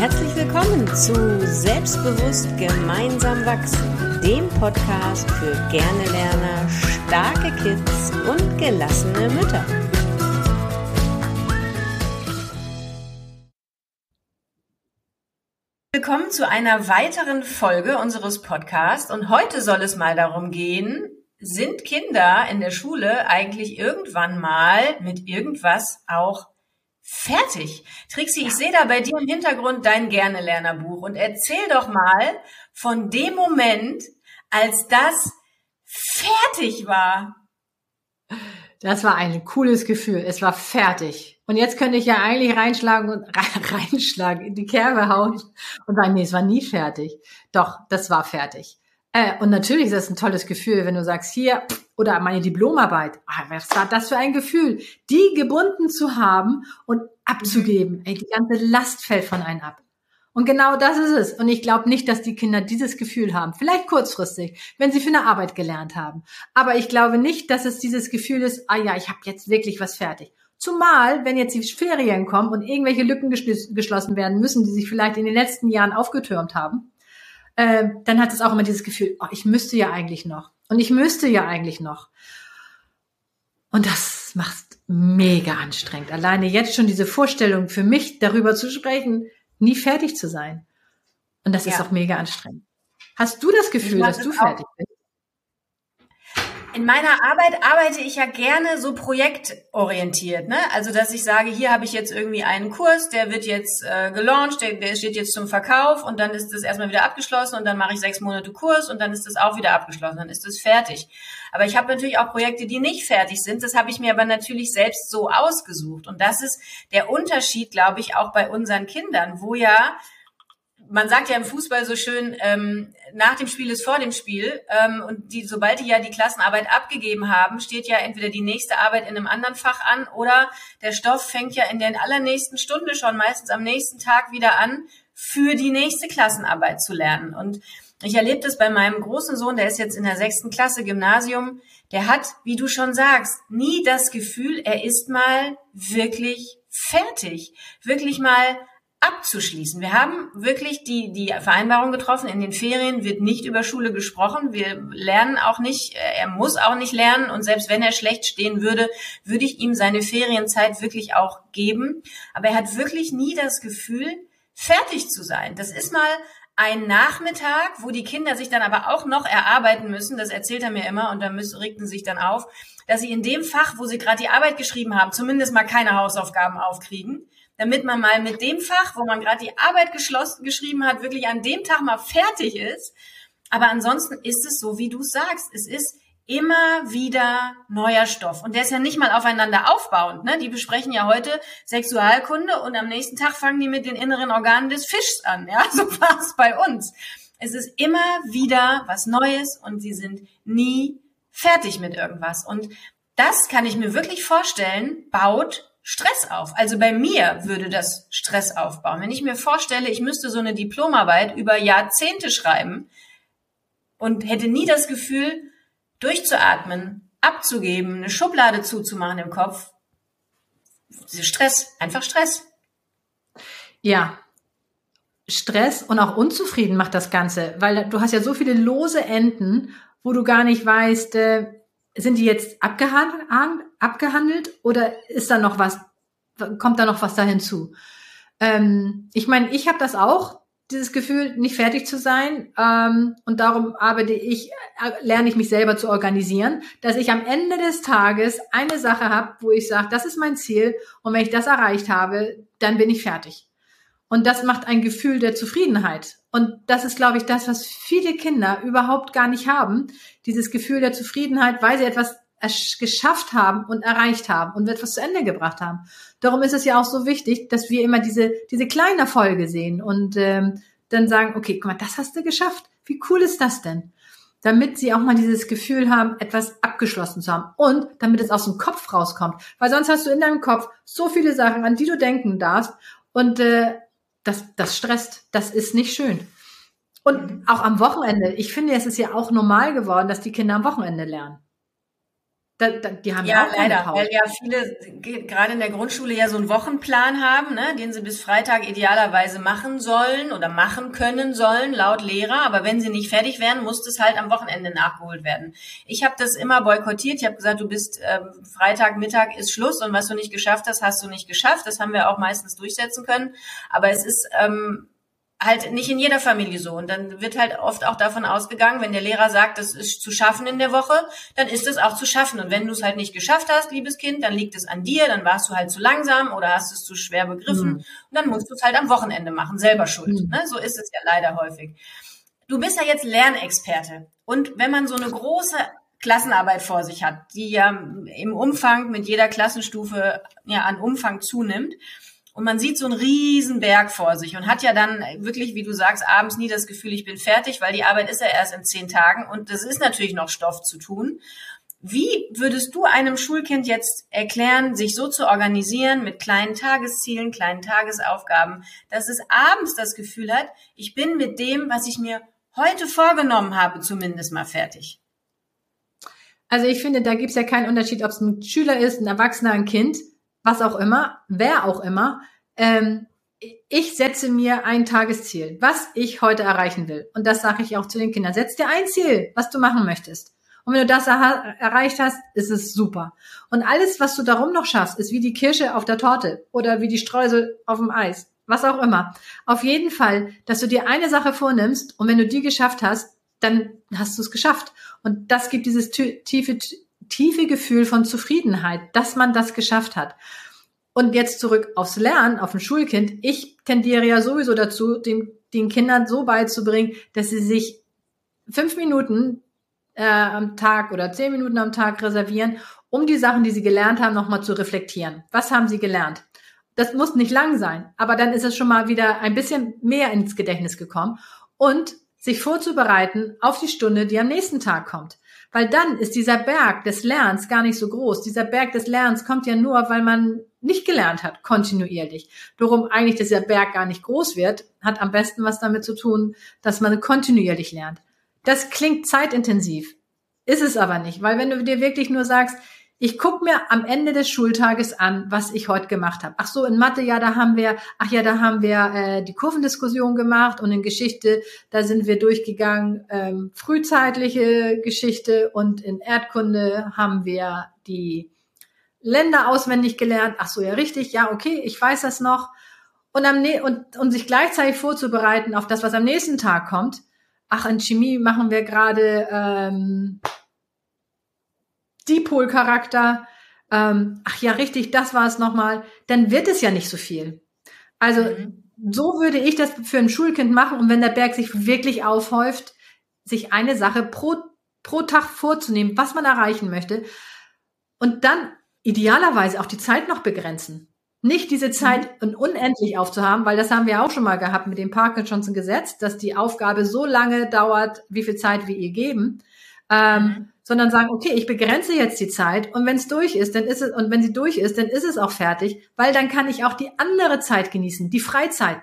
Herzlich willkommen zu Selbstbewusst gemeinsam wachsen, dem Podcast für gerne Lerner, starke Kids und gelassene Mütter. Willkommen zu einer weiteren Folge unseres Podcasts und heute soll es mal darum gehen, sind Kinder in der Schule eigentlich irgendwann mal mit irgendwas auch fertig. Trixie, ich sehe da bei dir im Hintergrund dein Gerne-Lerner-Buch und erzähl doch mal von dem Moment, als das fertig war. Das war ein cooles Gefühl. Es war fertig. Und jetzt könnte ich ja eigentlich reinschlagen und reinschlagen, in die Kerbe hauen und sagen, nee, es war nie fertig. Doch, das war fertig. Äh, und natürlich ist das ein tolles Gefühl, wenn du sagst, hier, oder meine Diplomarbeit, ah, was war das für ein Gefühl, die gebunden zu haben und abzugeben. Ey, die ganze Last fällt von einem ab. Und genau das ist es. Und ich glaube nicht, dass die Kinder dieses Gefühl haben. Vielleicht kurzfristig, wenn sie für eine Arbeit gelernt haben. Aber ich glaube nicht, dass es dieses Gefühl ist, ah ja, ich habe jetzt wirklich was fertig. Zumal, wenn jetzt die Ferien kommen und irgendwelche Lücken geschlossen werden müssen, die sich vielleicht in den letzten Jahren aufgetürmt haben, äh, dann hat es auch immer dieses Gefühl, oh, ich müsste ja eigentlich noch. Und ich müsste ja eigentlich noch. Und das macht mega anstrengend. Alleine jetzt schon diese Vorstellung für mich, darüber zu sprechen, nie fertig zu sein. Und das ja. ist auch mega anstrengend. Hast du das Gefühl, dass du fertig bist? In meiner Arbeit arbeite ich ja gerne so projektorientiert, ne? Also dass ich sage, hier habe ich jetzt irgendwie einen Kurs, der wird jetzt äh, gelauncht, der, der steht jetzt zum Verkauf und dann ist das erstmal wieder abgeschlossen und dann mache ich sechs Monate Kurs und dann ist das auch wieder abgeschlossen, dann ist das fertig. Aber ich habe natürlich auch Projekte, die nicht fertig sind. Das habe ich mir aber natürlich selbst so ausgesucht und das ist der Unterschied, glaube ich, auch bei unseren Kindern, wo ja man sagt ja im Fußball so schön, ähm, nach dem Spiel ist vor dem Spiel. Ähm, und die, sobald die ja die Klassenarbeit abgegeben haben, steht ja entweder die nächste Arbeit in einem anderen Fach an oder der Stoff fängt ja in der allernächsten Stunde schon, meistens am nächsten Tag wieder an, für die nächste Klassenarbeit zu lernen. Und ich erlebe das bei meinem großen Sohn, der ist jetzt in der sechsten Klasse Gymnasium. Der hat, wie du schon sagst, nie das Gefühl, er ist mal wirklich fertig, wirklich mal abzuschließen. Wir haben wirklich die, die Vereinbarung getroffen, in den Ferien wird nicht über Schule gesprochen. Wir lernen auch nicht, äh, er muss auch nicht lernen und selbst wenn er schlecht stehen würde, würde ich ihm seine Ferienzeit wirklich auch geben. Aber er hat wirklich nie das Gefühl, fertig zu sein. Das ist mal ein Nachmittag, wo die Kinder sich dann aber auch noch erarbeiten müssen, das erzählt er mir immer und da müssen, regten sich dann auf, dass sie in dem Fach, wo sie gerade die Arbeit geschrieben haben, zumindest mal keine Hausaufgaben aufkriegen damit man mal mit dem Fach, wo man gerade die Arbeit geschlossen, geschrieben hat, wirklich an dem Tag mal fertig ist. Aber ansonsten ist es so, wie du sagst. Es ist immer wieder neuer Stoff. Und der ist ja nicht mal aufeinander aufbauend. Ne? Die besprechen ja heute Sexualkunde und am nächsten Tag fangen die mit den inneren Organen des Fischs an. Ja, so war es bei uns. Es ist immer wieder was Neues und sie sind nie fertig mit irgendwas. Und das kann ich mir wirklich vorstellen, baut Stress auf. Also bei mir würde das Stress aufbauen. Wenn ich mir vorstelle, ich müsste so eine Diplomarbeit über Jahrzehnte schreiben und hätte nie das Gefühl, durchzuatmen, abzugeben, eine Schublade zuzumachen im Kopf. Stress, einfach Stress. Ja, Stress und auch unzufrieden macht das Ganze, weil du hast ja so viele lose Enden, wo du gar nicht weißt, äh, sind die jetzt abgehandelt, abgehandelt oder ist da noch was, kommt da noch was da hinzu? Ähm, ich meine, ich habe das auch, dieses Gefühl, nicht fertig zu sein. Ähm, und darum arbeite ich, äh, lerne ich mich selber zu organisieren, dass ich am Ende des Tages eine Sache habe, wo ich sage, das ist mein Ziel und wenn ich das erreicht habe, dann bin ich fertig. Und das macht ein Gefühl der Zufriedenheit. Und das ist, glaube ich, das, was viele Kinder überhaupt gar nicht haben. Dieses Gefühl der Zufriedenheit, weil sie etwas geschafft haben und erreicht haben und etwas zu Ende gebracht haben. Darum ist es ja auch so wichtig, dass wir immer diese, diese kleinen Erfolge sehen und ähm, dann sagen, okay, guck mal, das hast du geschafft. Wie cool ist das denn? Damit sie auch mal dieses Gefühl haben, etwas abgeschlossen zu haben und damit es aus dem Kopf rauskommt. Weil sonst hast du in deinem Kopf so viele Sachen, an die du denken darfst und äh, das, das stresst. Das ist nicht schön. Und auch am Wochenende. Ich finde, es ist ja auch normal geworden, dass die Kinder am Wochenende lernen. Da, da, die haben ja, ja auch leider, keine Pause. weil ja viele gerade in der Grundschule ja so einen Wochenplan haben, ne, den sie bis Freitag idealerweise machen sollen oder machen können sollen, laut Lehrer. Aber wenn sie nicht fertig werden, muss das halt am Wochenende nachgeholt werden. Ich habe das immer boykottiert. Ich habe gesagt, du bist ähm, Freitag Mittag ist Schluss und was du nicht geschafft hast, hast du nicht geschafft. Das haben wir auch meistens durchsetzen können. Aber es ist ähm, halt nicht in jeder Familie so. Und dann wird halt oft auch davon ausgegangen, wenn der Lehrer sagt, das ist zu schaffen in der Woche, dann ist es auch zu schaffen. Und wenn du es halt nicht geschafft hast, liebes Kind, dann liegt es an dir, dann warst du halt zu langsam oder hast es zu schwer begriffen. Mhm. Und dann musst du es halt am Wochenende machen, selber schuld. Mhm. Ne? So ist es ja leider häufig. Du bist ja jetzt Lernexperte. Und wenn man so eine große Klassenarbeit vor sich hat, die ja im Umfang mit jeder Klassenstufe ja an Umfang zunimmt, und man sieht so einen riesen Berg vor sich und hat ja dann wirklich, wie du sagst, abends nie das Gefühl, ich bin fertig, weil die Arbeit ist ja erst in zehn Tagen und das ist natürlich noch Stoff zu tun. Wie würdest du einem Schulkind jetzt erklären, sich so zu organisieren mit kleinen Tageszielen, kleinen Tagesaufgaben, dass es abends das Gefühl hat, ich bin mit dem, was ich mir heute vorgenommen habe, zumindest mal fertig? Also ich finde, da gibt es ja keinen Unterschied, ob es ein Schüler ist, ein Erwachsener, ein Kind was auch immer, wer auch immer, ähm, ich setze mir ein Tagesziel, was ich heute erreichen will. Und das sage ich auch zu den Kindern. Setz dir ein Ziel, was du machen möchtest. Und wenn du das er erreicht hast, ist es super. Und alles, was du darum noch schaffst, ist wie die Kirsche auf der Torte oder wie die Streusel auf dem Eis, was auch immer. Auf jeden Fall, dass du dir eine Sache vornimmst und wenn du die geschafft hast, dann hast du es geschafft. Und das gibt dieses tiefe tiefe Gefühl von Zufriedenheit, dass man das geschafft hat. Und jetzt zurück aufs Lernen, auf ein Schulkind. Ich tendiere ja sowieso dazu, den, den Kindern so beizubringen, dass sie sich fünf Minuten äh, am Tag oder zehn Minuten am Tag reservieren, um die Sachen, die sie gelernt haben, nochmal zu reflektieren. Was haben sie gelernt? Das muss nicht lang sein, aber dann ist es schon mal wieder ein bisschen mehr ins Gedächtnis gekommen und sich vorzubereiten auf die Stunde, die am nächsten Tag kommt. Weil dann ist dieser Berg des Lernens gar nicht so groß. Dieser Berg des Lernens kommt ja nur, weil man nicht gelernt hat, kontinuierlich. Darum eigentlich dieser Berg gar nicht groß wird, hat am besten was damit zu tun, dass man kontinuierlich lernt. Das klingt zeitintensiv, ist es aber nicht, weil wenn du dir wirklich nur sagst, ich guck mir am Ende des Schultages an, was ich heute gemacht habe. Ach so, in Mathe, ja, da haben wir, ach ja, da haben wir äh, die Kurvendiskussion gemacht und in Geschichte, da sind wir durchgegangen, ähm, frühzeitliche Geschichte und in Erdkunde haben wir die Länder auswendig gelernt. Ach so, ja, richtig, ja, okay, ich weiß das noch. Und, am, und, und sich gleichzeitig vorzubereiten auf das, was am nächsten Tag kommt. Ach, in Chemie machen wir gerade ähm, Dipol-Charakter, ähm, ach ja, richtig, das war es nochmal, dann wird es ja nicht so viel. Also mhm. so würde ich das für ein Schulkind machen und wenn der Berg sich wirklich aufhäuft, sich eine Sache pro, pro Tag vorzunehmen, was man erreichen möchte und dann idealerweise auch die Zeit noch begrenzen. Nicht diese Zeit mhm. unendlich aufzuhaben, weil das haben wir auch schon mal gehabt mit dem Parkinson's Gesetz, dass die Aufgabe so lange dauert, wie viel Zeit wir ihr geben. Ähm, mhm sondern sagen, okay, ich begrenze jetzt die Zeit und wenn es durch ist, dann ist es, und wenn sie durch ist, dann ist es auch fertig, weil dann kann ich auch die andere Zeit genießen, die Freizeit.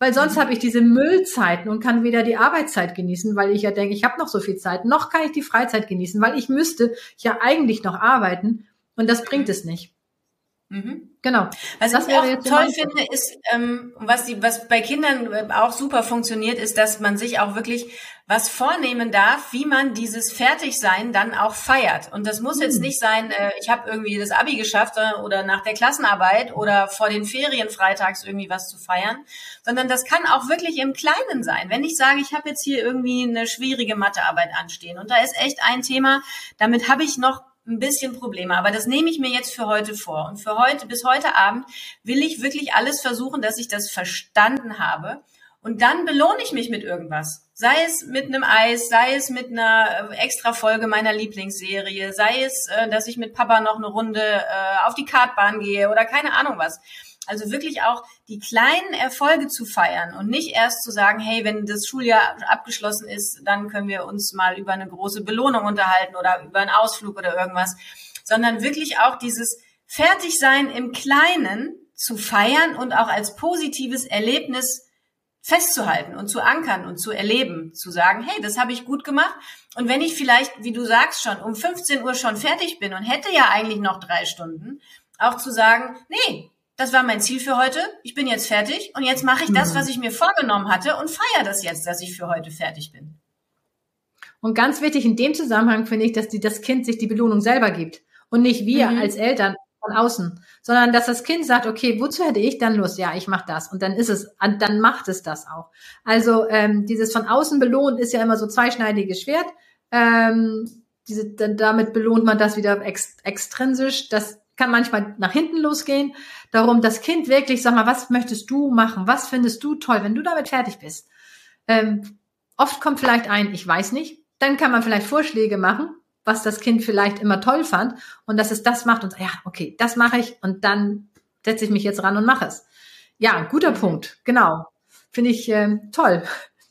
Weil sonst mhm. habe ich diese Müllzeiten und kann weder die Arbeitszeit genießen, weil ich ja denke, ich habe noch so viel Zeit, noch kann ich die Freizeit genießen, weil ich müsste ja eigentlich noch arbeiten und das bringt mhm. es nicht. Mhm. Genau. Was das ich auch toll finde, ist, ähm, was, die, was bei Kindern äh, auch super funktioniert, ist, dass man sich auch wirklich was vornehmen darf, wie man dieses Fertigsein dann auch feiert. Und das muss jetzt nicht sein, äh, ich habe irgendwie das Abi geschafft äh, oder nach der Klassenarbeit oder vor den Ferien freitags irgendwie was zu feiern, sondern das kann auch wirklich im Kleinen sein. Wenn ich sage, ich habe jetzt hier irgendwie eine schwierige Mathearbeit anstehen und da ist echt ein Thema, damit habe ich noch ein bisschen Probleme. Aber das nehme ich mir jetzt für heute vor. Und für heute, bis heute Abend will ich wirklich alles versuchen, dass ich das verstanden habe. Und dann belohne ich mich mit irgendwas. Sei es mit einem Eis, sei es mit einer äh, extra Folge meiner Lieblingsserie, sei es, äh, dass ich mit Papa noch eine Runde äh, auf die Kartbahn gehe oder keine Ahnung was. Also wirklich auch die kleinen Erfolge zu feiern und nicht erst zu sagen, hey, wenn das Schuljahr abgeschlossen ist, dann können wir uns mal über eine große Belohnung unterhalten oder über einen Ausflug oder irgendwas, sondern wirklich auch dieses Fertigsein im Kleinen zu feiern und auch als positives Erlebnis festzuhalten und zu ankern und zu erleben, zu sagen, hey, das habe ich gut gemacht. Und wenn ich vielleicht, wie du sagst, schon um 15 Uhr schon fertig bin und hätte ja eigentlich noch drei Stunden, auch zu sagen, nee, das war mein Ziel für heute, ich bin jetzt fertig und jetzt mache ich das, mhm. was ich mir vorgenommen hatte und feiere das jetzt, dass ich für heute fertig bin. Und ganz wichtig in dem Zusammenhang finde ich, dass die, das Kind sich die Belohnung selber gibt und nicht wir mhm. als Eltern von außen, sondern dass das Kind sagt, okay, wozu hätte ich dann Lust? Ja, ich mache das und dann ist es, dann macht es das auch. Also ähm, dieses von außen belohnen ist ja immer so zweischneidiges Schwert. Ähm, diese, dann, damit belohnt man das wieder ex, extrinsisch. Das kann manchmal nach hinten losgehen. Darum das Kind wirklich, sag mal, was möchtest du machen? Was findest du toll, wenn du damit fertig bist? Ähm, oft kommt vielleicht ein, ich weiß nicht. Dann kann man vielleicht Vorschläge machen, was das Kind vielleicht immer toll fand und dass es das macht und ja, okay, das mache ich und dann setze ich mich jetzt ran und mache es. Ja, guter Punkt, genau. Finde ich äh, toll.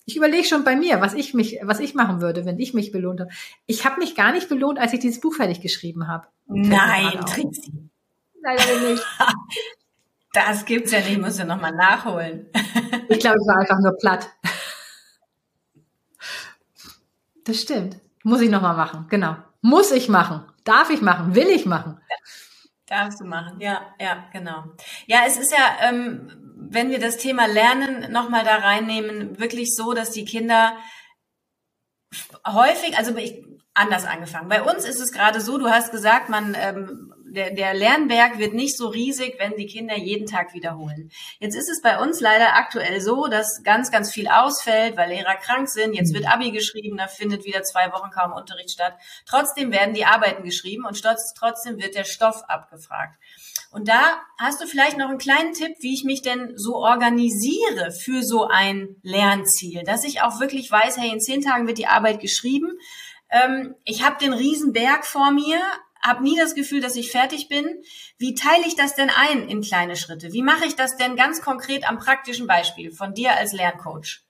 Ich überlege schon bei mir, was ich mich, was ich machen würde, wenn ich mich belohnt habe. Ich habe mich gar nicht belohnt, als ich dieses Buch fertig geschrieben habe. Nein, Trixi. Leider nicht. Das gibt's ja nicht, muss ja nochmal nachholen. Ich glaube, ich war einfach nur platt. Das stimmt. Muss ich nochmal machen, genau. Muss ich machen. Darf ich machen. Will ich machen. Ja. Darfst du machen, ja, ja, genau. Ja, es ist ja, ähm, wenn wir das Thema Lernen nochmal da reinnehmen, wirklich so, dass die Kinder häufig, also ich, anders angefangen. Bei uns ist es gerade so, du hast gesagt, man ähm, der, der Lernberg wird nicht so riesig, wenn die Kinder jeden Tag wiederholen. Jetzt ist es bei uns leider aktuell so, dass ganz, ganz viel ausfällt, weil Lehrer krank sind. Jetzt wird Abi geschrieben, da findet wieder zwei Wochen kaum Unterricht statt. Trotzdem werden die Arbeiten geschrieben und trotzdem wird der Stoff abgefragt. Und da hast du vielleicht noch einen kleinen Tipp, wie ich mich denn so organisiere für so ein Lernziel, dass ich auch wirklich weiß, hey, in zehn Tagen wird die Arbeit geschrieben. Ähm, ich habe den Riesenberg vor mir, habe nie das Gefühl, dass ich fertig bin. Wie teile ich das denn ein in kleine Schritte? Wie mache ich das denn ganz konkret am praktischen Beispiel von dir als Lerncoach?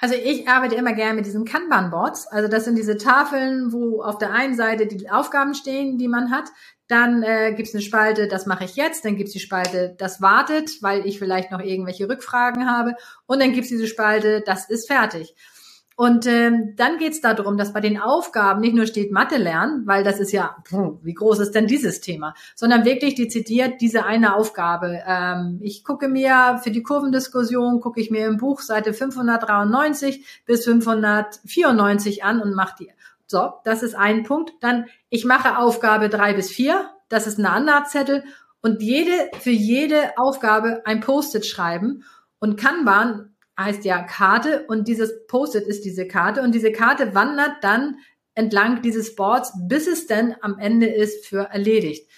Also ich arbeite immer gerne mit diesen Kanban-Boards. Also das sind diese Tafeln, wo auf der einen Seite die Aufgaben stehen, die man hat. Dann äh, gibt es eine Spalte, das mache ich jetzt. Dann gibt es die Spalte, das wartet, weil ich vielleicht noch irgendwelche Rückfragen habe. Und dann gibt es diese Spalte, das ist fertig. Und ähm, dann geht es darum, dass bei den Aufgaben nicht nur steht Mathe lernen, weil das ist ja, wie groß ist denn dieses Thema, sondern wirklich dezidiert diese eine Aufgabe. Ähm, ich gucke mir für die Kurvendiskussion, gucke ich mir im Buch Seite 593 bis 594 an und mache die. So, das ist ein Punkt. Dann, ich mache Aufgabe drei bis vier. Das ist ein anderer Zettel. Und jede, für jede Aufgabe ein Post-it schreiben. Und Kanban heißt ja Karte und dieses Post-it ist diese Karte und diese Karte wandert dann entlang dieses Boards, bis es dann am Ende ist für erledigt.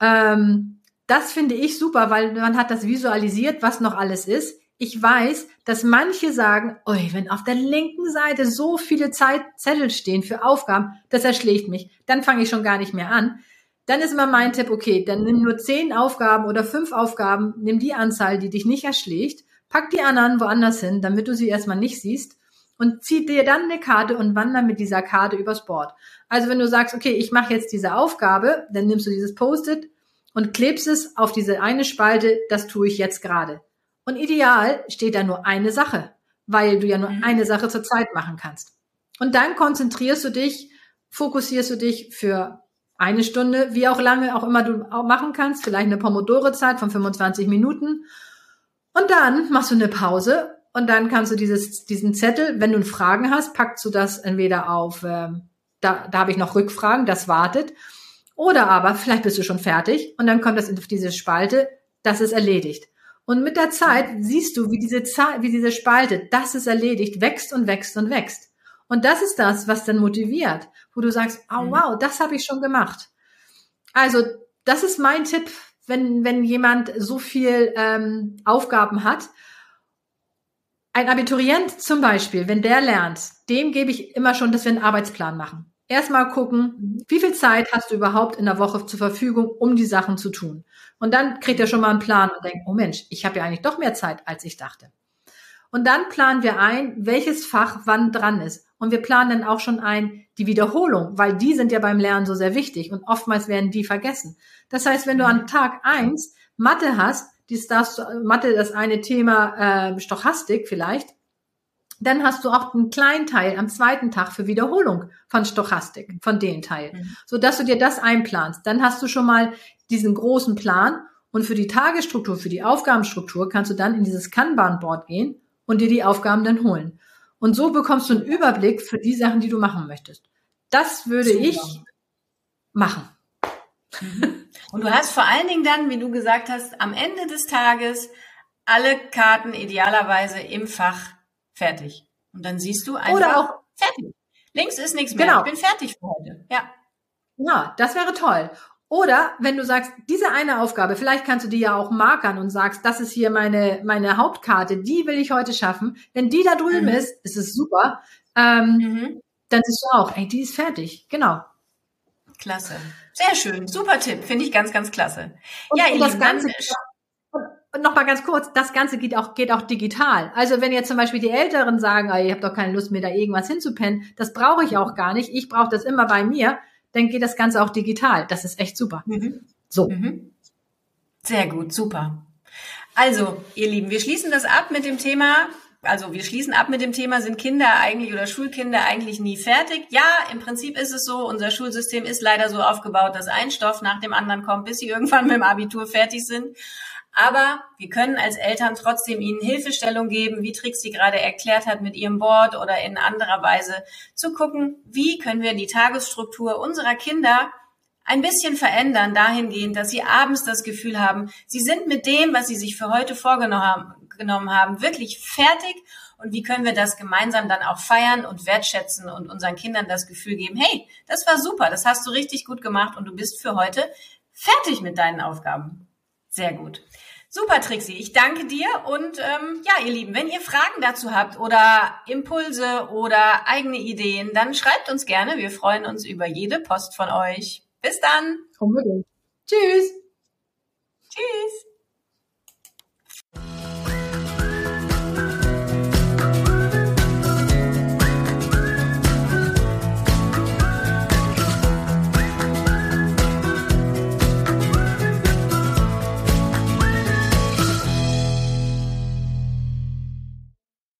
Ähm, das finde ich super, weil man hat das visualisiert, was noch alles ist. Ich weiß, dass manche sagen, oi, wenn auf der linken Seite so viele Zeit Zettel stehen für Aufgaben, das erschlägt mich. Dann fange ich schon gar nicht mehr an. Dann ist immer mein Tipp, okay, dann nimm nur zehn Aufgaben oder fünf Aufgaben, nimm die Anzahl, die dich nicht erschlägt Pack die anderen woanders hin, damit du sie erstmal nicht siehst und zieh dir dann eine Karte und wander mit dieser Karte übers Board. Also wenn du sagst, okay, ich mache jetzt diese Aufgabe, dann nimmst du dieses Post-it und klebst es auf diese eine Spalte, das tue ich jetzt gerade. Und ideal steht da nur eine Sache, weil du ja nur mhm. eine Sache zur Zeit machen kannst. Und dann konzentrierst du dich, fokussierst du dich für eine Stunde, wie auch lange auch immer du auch machen kannst, vielleicht eine Pomodore-Zeit von 25 Minuten und dann machst du eine Pause und dann kannst du dieses, diesen Zettel, wenn du Fragen hast, packst du das entweder auf, äh, da, da habe ich noch Rückfragen, das wartet. Oder aber vielleicht bist du schon fertig und dann kommt das auf diese Spalte, das ist erledigt. Und mit der Zeit siehst du, wie diese, wie diese Spalte, das ist erledigt, wächst und wächst und wächst. Und das ist das, was dann motiviert, wo du sagst, oh wow, das habe ich schon gemacht. Also das ist mein Tipp wenn, wenn jemand so viel ähm, Aufgaben hat. Ein Abiturient zum Beispiel, wenn der lernt, dem gebe ich immer schon, dass wir einen Arbeitsplan machen. Erstmal gucken, wie viel Zeit hast du überhaupt in der Woche zur Verfügung, um die Sachen zu tun. Und dann kriegt er schon mal einen Plan und denkt, oh Mensch, ich habe ja eigentlich doch mehr Zeit, als ich dachte. Und dann planen wir ein, welches Fach wann dran ist. Und wir planen dann auch schon ein die Wiederholung, weil die sind ja beim Lernen so sehr wichtig und oftmals werden die vergessen. Das heißt, wenn du an Tag eins Mathe hast, dies, das, Mathe, das eine Thema äh, Stochastik vielleicht, dann hast du auch einen kleinen Teil am zweiten Tag für Wiederholung von Stochastik, von den Teil, mhm. so dass du dir das einplanst. Dann hast du schon mal diesen großen Plan und für die Tagesstruktur, für die Aufgabenstruktur kannst du dann in dieses Kanban-Board gehen und dir die Aufgaben dann holen. Und so bekommst du einen Überblick für die Sachen, die du machen möchtest. Das würde Super. ich machen. Mhm. Und du hast vor allen Dingen dann, wie du gesagt hast, am Ende des Tages alle Karten idealerweise im Fach fertig. Und dann siehst du einfach Oder auch fertig. Links ist nichts mehr. Genau. Ich bin fertig für heute. Ja. Ja, das wäre toll. Oder wenn du sagst, diese eine Aufgabe, vielleicht kannst du die ja auch markern und sagst, das ist hier meine, meine Hauptkarte, die will ich heute schaffen. Wenn die da drüben mhm. ist, ist es super. Ähm, mhm. Dann siehst du auch, ey, die ist fertig. Genau. Klasse. Sehr schön. Super Tipp. Finde ich ganz, ganz klasse. Und, ja, und das Ganze, und noch mal ganz kurz, das Ganze geht auch, geht auch digital. Also wenn jetzt zum Beispiel die Älteren sagen, oh, ihr habt doch keine Lust mir da irgendwas hinzupennen, das brauche ich auch gar nicht. Ich brauche das immer bei mir dann geht das Ganze auch digital. Das ist echt super. Mhm. So. Mhm. Sehr gut, super. Also, ihr Lieben, wir schließen das ab mit dem Thema, also wir schließen ab mit dem Thema, sind Kinder eigentlich oder Schulkinder eigentlich nie fertig? Ja, im Prinzip ist es so, unser Schulsystem ist leider so aufgebaut, dass ein Stoff nach dem anderen kommt, bis sie irgendwann mit dem Abitur fertig sind. Aber wir können als Eltern trotzdem ihnen Hilfestellung geben, wie Trixie gerade erklärt hat mit ihrem Board oder in anderer Weise zu gucken, wie können wir die Tagesstruktur unserer Kinder ein bisschen verändern, dahingehend, dass sie abends das Gefühl haben, sie sind mit dem, was sie sich für heute vorgenommen haben, wirklich fertig und wie können wir das gemeinsam dann auch feiern und wertschätzen und unseren Kindern das Gefühl geben, hey, das war super, das hast du richtig gut gemacht und du bist für heute fertig mit deinen Aufgaben. Sehr gut. Super, Trixie. Ich danke dir und ähm, ja, ihr Lieben, wenn ihr Fragen dazu habt oder Impulse oder eigene Ideen, dann schreibt uns gerne. Wir freuen uns über jede Post von euch. Bis dann. Unbedingt. Tschüss. Tschüss.